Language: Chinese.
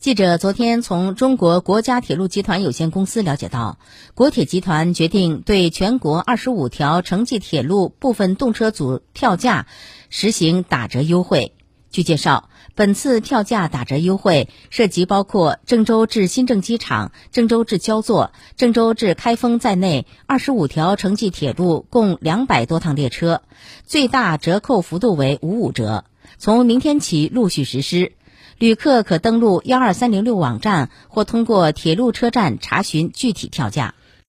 记者昨天从中国国家铁路集团有限公司了解到，国铁集团决定对全国二十五条城际铁路部分动车组票价实行打折优惠。据介绍，本次票价打折优惠涉及包括郑州至新郑机场、郑州至焦作、郑州至开封在内二十五条城际铁路共两百多趟列车，最大折扣幅度为五五折，从明天起陆续实施。旅客可登录幺二三零六网站或通过铁路车站查询具体票价。